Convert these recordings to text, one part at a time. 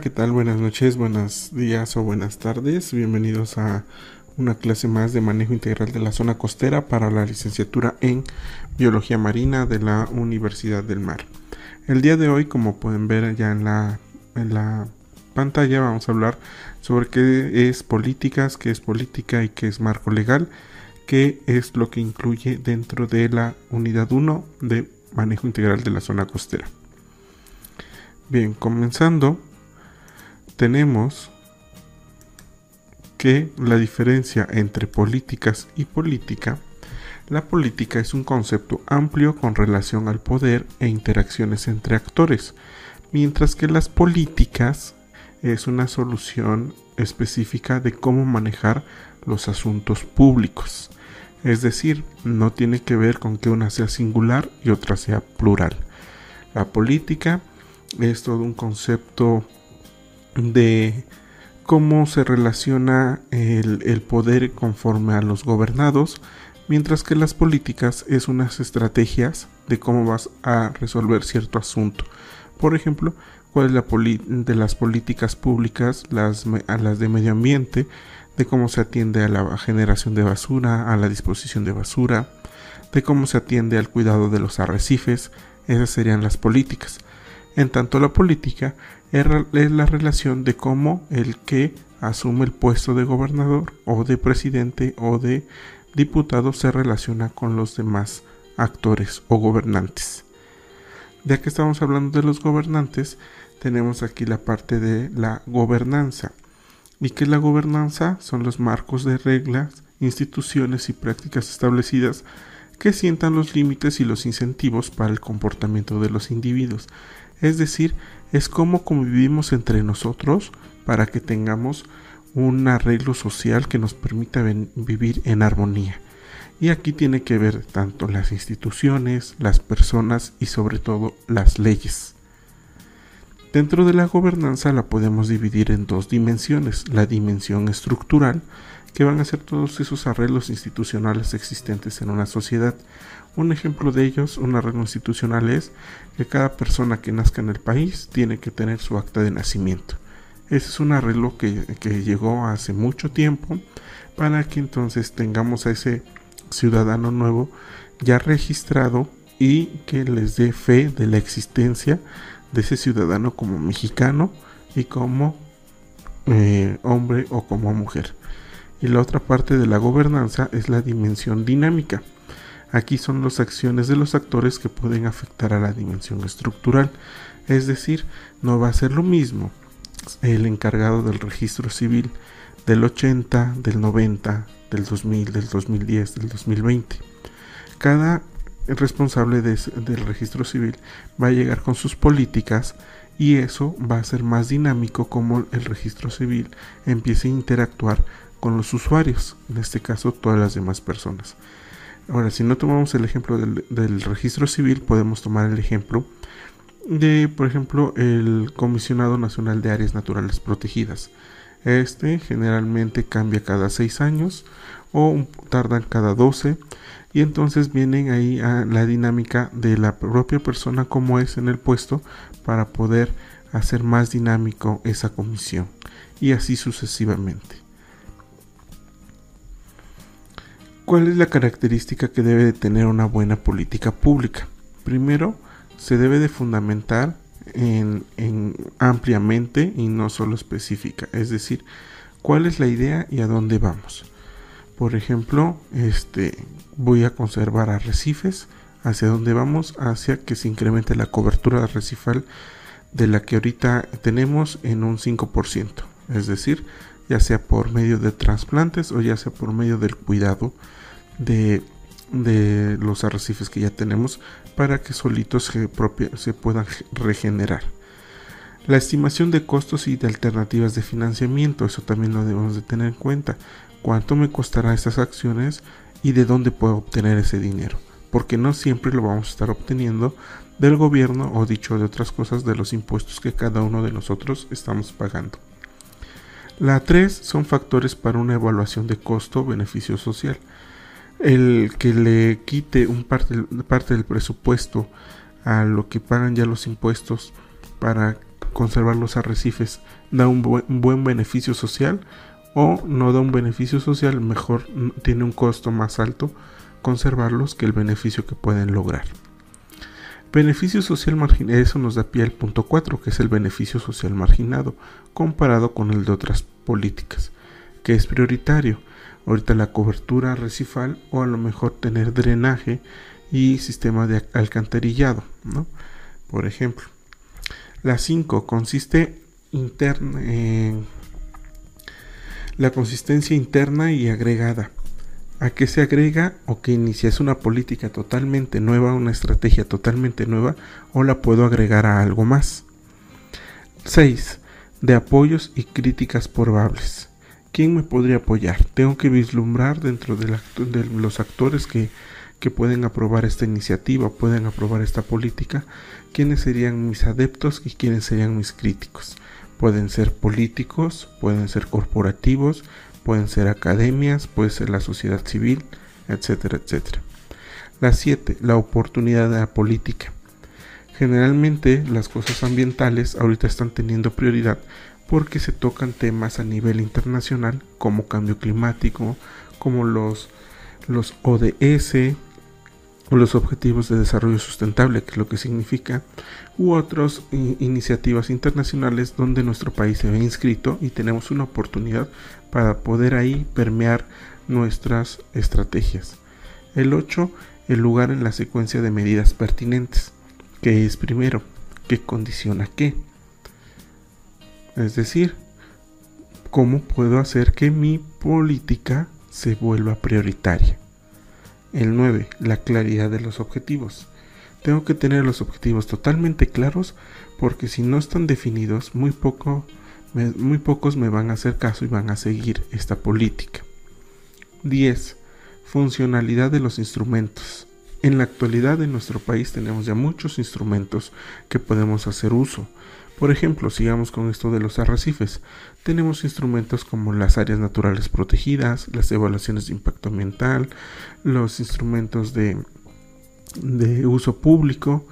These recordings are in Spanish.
¿qué tal? Buenas noches, buenos días o buenas tardes. Bienvenidos a una clase más de manejo integral de la zona costera para la licenciatura en Biología Marina de la Universidad del Mar. El día de hoy, como pueden ver ya en la, en la pantalla, vamos a hablar sobre qué es políticas, qué es política y qué es marco legal, qué es lo que incluye dentro de la unidad 1 de manejo integral de la zona costera. Bien, comenzando, tenemos que la diferencia entre políticas y política, la política es un concepto amplio con relación al poder e interacciones entre actores, mientras que las políticas es una solución específica de cómo manejar los asuntos públicos. Es decir, no tiene que ver con que una sea singular y otra sea plural. La política es todo un concepto de cómo se relaciona el, poder conforme a los gobernados, mientras que las políticas es unas estrategias de cómo vas a resolver cierto asunto. Por ejemplo, cuál es la de las políticas públicas, a las de medio ambiente, de cómo se atiende a la generación de basura, a la disposición de basura, de cómo se atiende al cuidado de los arrecifes, esas serían las políticas. En tanto la política es la relación de cómo el que asume el puesto de gobernador o de presidente o de diputado se relaciona con los demás actores o gobernantes. Ya que estamos hablando de los gobernantes, tenemos aquí la parte de la gobernanza. ¿Y que la gobernanza? Son los marcos de reglas, instituciones y prácticas establecidas que sientan los límites y los incentivos para el comportamiento de los individuos es decir, es como convivimos entre nosotros para que tengamos un arreglo social que nos permita vivir en armonía. Y aquí tiene que ver tanto las instituciones, las personas y sobre todo las leyes. Dentro de la gobernanza la podemos dividir en dos dimensiones, la dimensión estructural, que van a ser todos esos arreglos institucionales existentes en una sociedad. Un ejemplo de ellos, un arreglo institucional es que cada persona que nazca en el país tiene que tener su acta de nacimiento. Ese es un arreglo que, llegó hace mucho tiempo para que entonces tengamos a ese ciudadano nuevo ya registrado y que les dé fe de la existencia de ese ciudadano como mexicano y como eh, hombre o como mujer. Y la otra parte de la gobernanza es la dimensión dinámica. Aquí son las acciones de los actores que pueden afectar a la dimensión estructural. Es decir, no va a ser lo mismo el encargado del registro civil del 80, del 90, del 2000, del 2010, del 2020. Cada responsable del registro civil va a llegar con sus políticas y eso va a ser más dinámico como el registro civil empiece a interactuar con los usuarios, en este caso todas las demás personas. Ahora, si no tomamos el ejemplo del, registro civil, podemos tomar el ejemplo de, por ejemplo, el Comisionado Nacional de Áreas Naturales Protegidas. Este generalmente cambia cada 6 años o tardan cada 12 y entonces vienen ahí a la dinámica de la propia persona como es en el puesto para poder hacer más dinámico esa comisión y así sucesivamente. ¿Cuál es la característica que debe de tener una buena política pública? Primero, se debe de fundamentar en, en ampliamente y no solo específica, es decir, cuál es la idea y a dónde vamos. Por ejemplo, este, voy a conservar arrecifes. ¿Hacia dónde vamos? Hacia que se incremente la cobertura arrecifal de la que ahorita tenemos en un 5%. Es decir, ya sea por medio de trasplantes o ya sea por medio del cuidado de, de los arrecifes que ya tenemos para que solitos se, se puedan regenerar. La estimación de costos y de alternativas de financiamiento, eso también lo debemos de tener en cuenta cuánto me costará estas acciones y de dónde puedo obtener ese dinero, porque no siempre lo vamos a estar obteniendo del gobierno o dicho de otras cosas de los impuestos que cada uno de nosotros estamos pagando. La 3 son factores para una evaluación de costo-beneficio social. El que le quite un parte, del presupuesto a lo que pagan ya los impuestos para conservar los arrecifes da un buen, beneficio social o no da un beneficio social, mejor tiene un costo más alto conservarlos que el beneficio que pueden lograr. Beneficio social marginado, eso nos da pie al punto 4, que es el beneficio social marginado, comparado con el de otras políticas, que es prioritario. Ahorita la cobertura recifal o a lo mejor tener drenaje y sistema de alcantarillado, ¿no? Por ejemplo. La 5 consiste interna en la consistencia interna y agregada. ¿A qué se agrega o que inicia? ¿Es una política totalmente nueva, una estrategia totalmente nueva o la puedo agregar a algo más? 6. De apoyos y críticas probables. ¿Quién me podría apoyar? Tengo que vislumbrar dentro de, los actores que, que pueden aprobar esta iniciativa, pueden aprobar esta política, quiénes serían mis adeptos y quiénes serían mis críticos. Pueden ser políticos, pueden ser corporativos, pueden ser academias, puede ser la sociedad civil, etcétera, etcétera. La 7. La oportunidad de la política. Generalmente las cosas ambientales ahorita están teniendo prioridad porque se tocan temas a nivel internacional como cambio climático, como los, los ODS, o los Objetivos de Desarrollo Sustentable, que es lo que significa, u otras iniciativas internacionales donde nuestro país se ve inscrito y tenemos una oportunidad para poder ahí permear nuestras estrategias. El 8, el lugar en la secuencia de medidas pertinentes, que es primero, que condiciona qué. Es decir, cómo puedo hacer que mi política se vuelva prioritaria. El 9. La claridad de los objetivos. Tengo que tener los objetivos totalmente claros porque si no están definidos, muy, poco, muy pocos me van a hacer caso y van a seguir esta política. 10. Funcionalidad de los instrumentos. En la actualidad en nuestro país tenemos ya muchos instrumentos que podemos hacer uso. Por ejemplo, sigamos con esto de los arrecifes. Tenemos instrumentos como las áreas naturales protegidas, las evaluaciones de impacto ambiental, los instrumentos de, de uso público,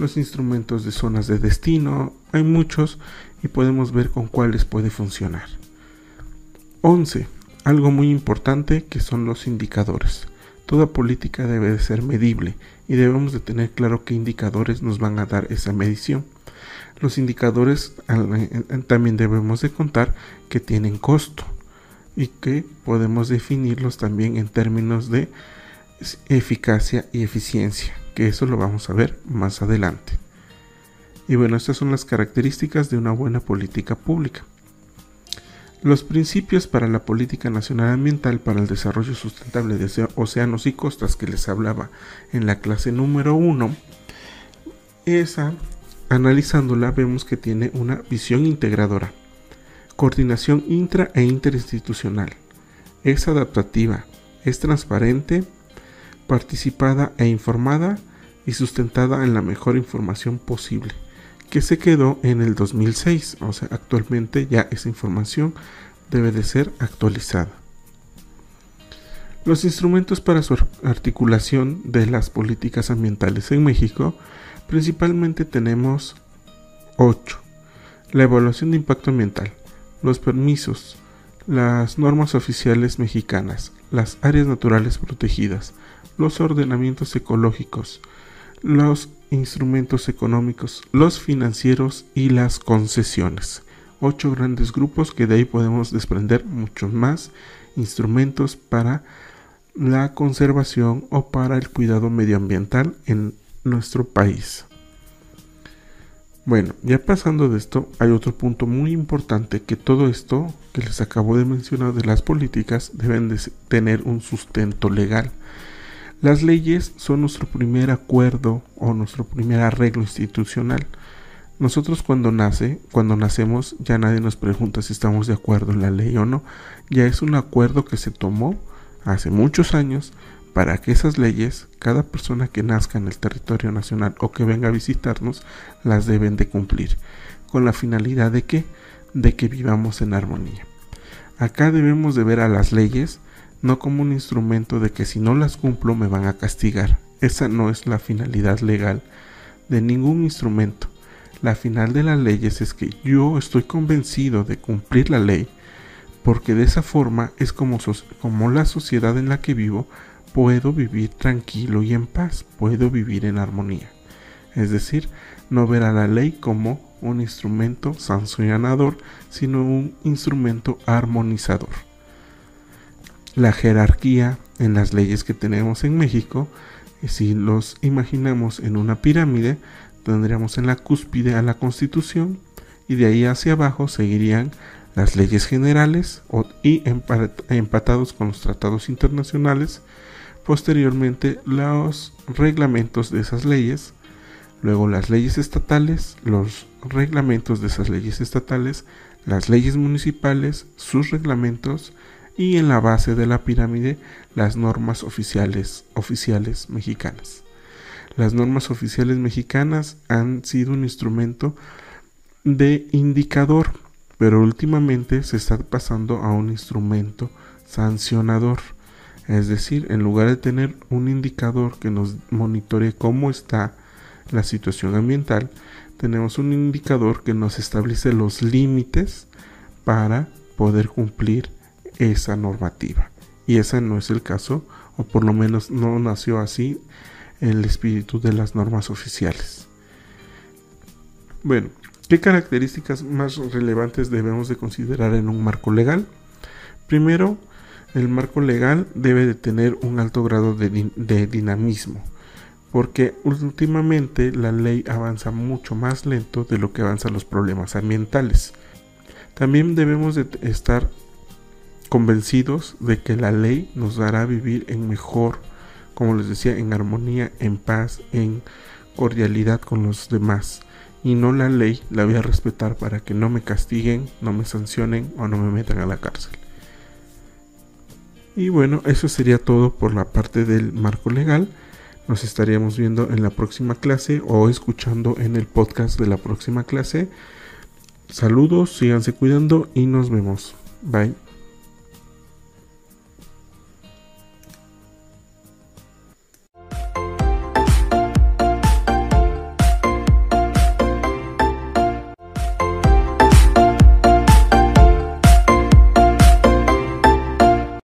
los instrumentos de zonas de destino. Hay muchos y podemos ver con cuáles puede funcionar. 11. Algo muy importante que son los indicadores. Toda política debe de ser medible y debemos de tener claro qué indicadores nos van a dar esa medición. Los indicadores también debemos de contar que tienen costo y que podemos definirlos también en términos de eficacia y eficiencia, que eso lo vamos a ver más adelante. Y bueno, estas son las características de una buena política pública. Los principios para la política nacional ambiental para el desarrollo sustentable de océanos y costas que les hablaba en la clase número 1, esa Analizándola vemos que tiene una visión integradora, coordinación intra e interinstitucional, es adaptativa, es transparente, participada e informada y sustentada en la mejor información posible, que se quedó en el 2006, o sea, actualmente ya esa información debe de ser actualizada. Los instrumentos para su articulación de las políticas ambientales en México Principalmente tenemos 8. La evaluación de impacto ambiental, los permisos, las normas oficiales mexicanas, las áreas naturales protegidas, los ordenamientos ecológicos, los instrumentos económicos, los financieros y las concesiones. Ocho grandes grupos que de ahí podemos desprender muchos más instrumentos para la conservación o para el cuidado medioambiental en nuestro país. Bueno, ya pasando de esto, hay otro punto muy importante que todo esto que les acabo de mencionar de las políticas deben de tener un sustento legal. Las leyes son nuestro primer acuerdo o nuestro primer arreglo institucional. Nosotros cuando nace, cuando nacemos, ya nadie nos pregunta si estamos de acuerdo en la ley o no. Ya es un acuerdo que se tomó hace muchos años para que esas leyes, cada persona que nazca en el territorio nacional o que venga a visitarnos, las deben de cumplir, con la finalidad de que, de que vivamos en armonía. Acá debemos de ver a las leyes no como un instrumento de que si no las cumplo me van a castigar. Esa no es la finalidad legal de ningún instrumento. La final de las leyes es que yo estoy convencido de cumplir la ley porque de esa forma es como, la sociedad en la que vivo puedo vivir tranquilo y en paz, puedo vivir en armonía. Es decir, no ver a la ley como un instrumento sancionador, sino un instrumento armonizador. La jerarquía en las leyes que tenemos en México, si los imaginamos en una pirámide, tendríamos en la cúspide a la constitución y de ahí hacia abajo seguirían las leyes generales y empatados con los tratados internacionales, posteriormente los reglamentos de esas leyes, luego las leyes estatales, los reglamentos de esas leyes estatales, las leyes municipales, sus reglamentos y en la base de la pirámide las normas oficiales oficiales mexicanas. Las normas oficiales mexicanas han sido un instrumento de indicador pero últimamente se está pasando a un instrumento sancionador. Es decir, en lugar de tener un indicador que nos monitoree cómo está la situación ambiental, tenemos un indicador que nos establece los límites para poder cumplir esa normativa. Y ese no es el caso, o por lo menos no nació así el espíritu de las normas oficiales. Bueno, ¿Qué características más relevantes debemos de considerar en un marco legal? Primero, el marco legal debe de tener un alto grado de, dinamismo, porque últimamente la ley avanza mucho más lento de lo que avanzan los problemas ambientales. También debemos de estar convencidos de que la ley nos dará vivir en mejor, como les decía, en armonía, en paz, en cordialidad con los demás y no la ley la voy a respetar para que no me castiguen, no me sancionen o no me metan a la cárcel. Y bueno, eso sería todo por la parte del marco legal. Nos estaríamos viendo en la próxima clase o escuchando en el podcast de la próxima clase. Saludos, síganse cuidando y nos vemos. Bye.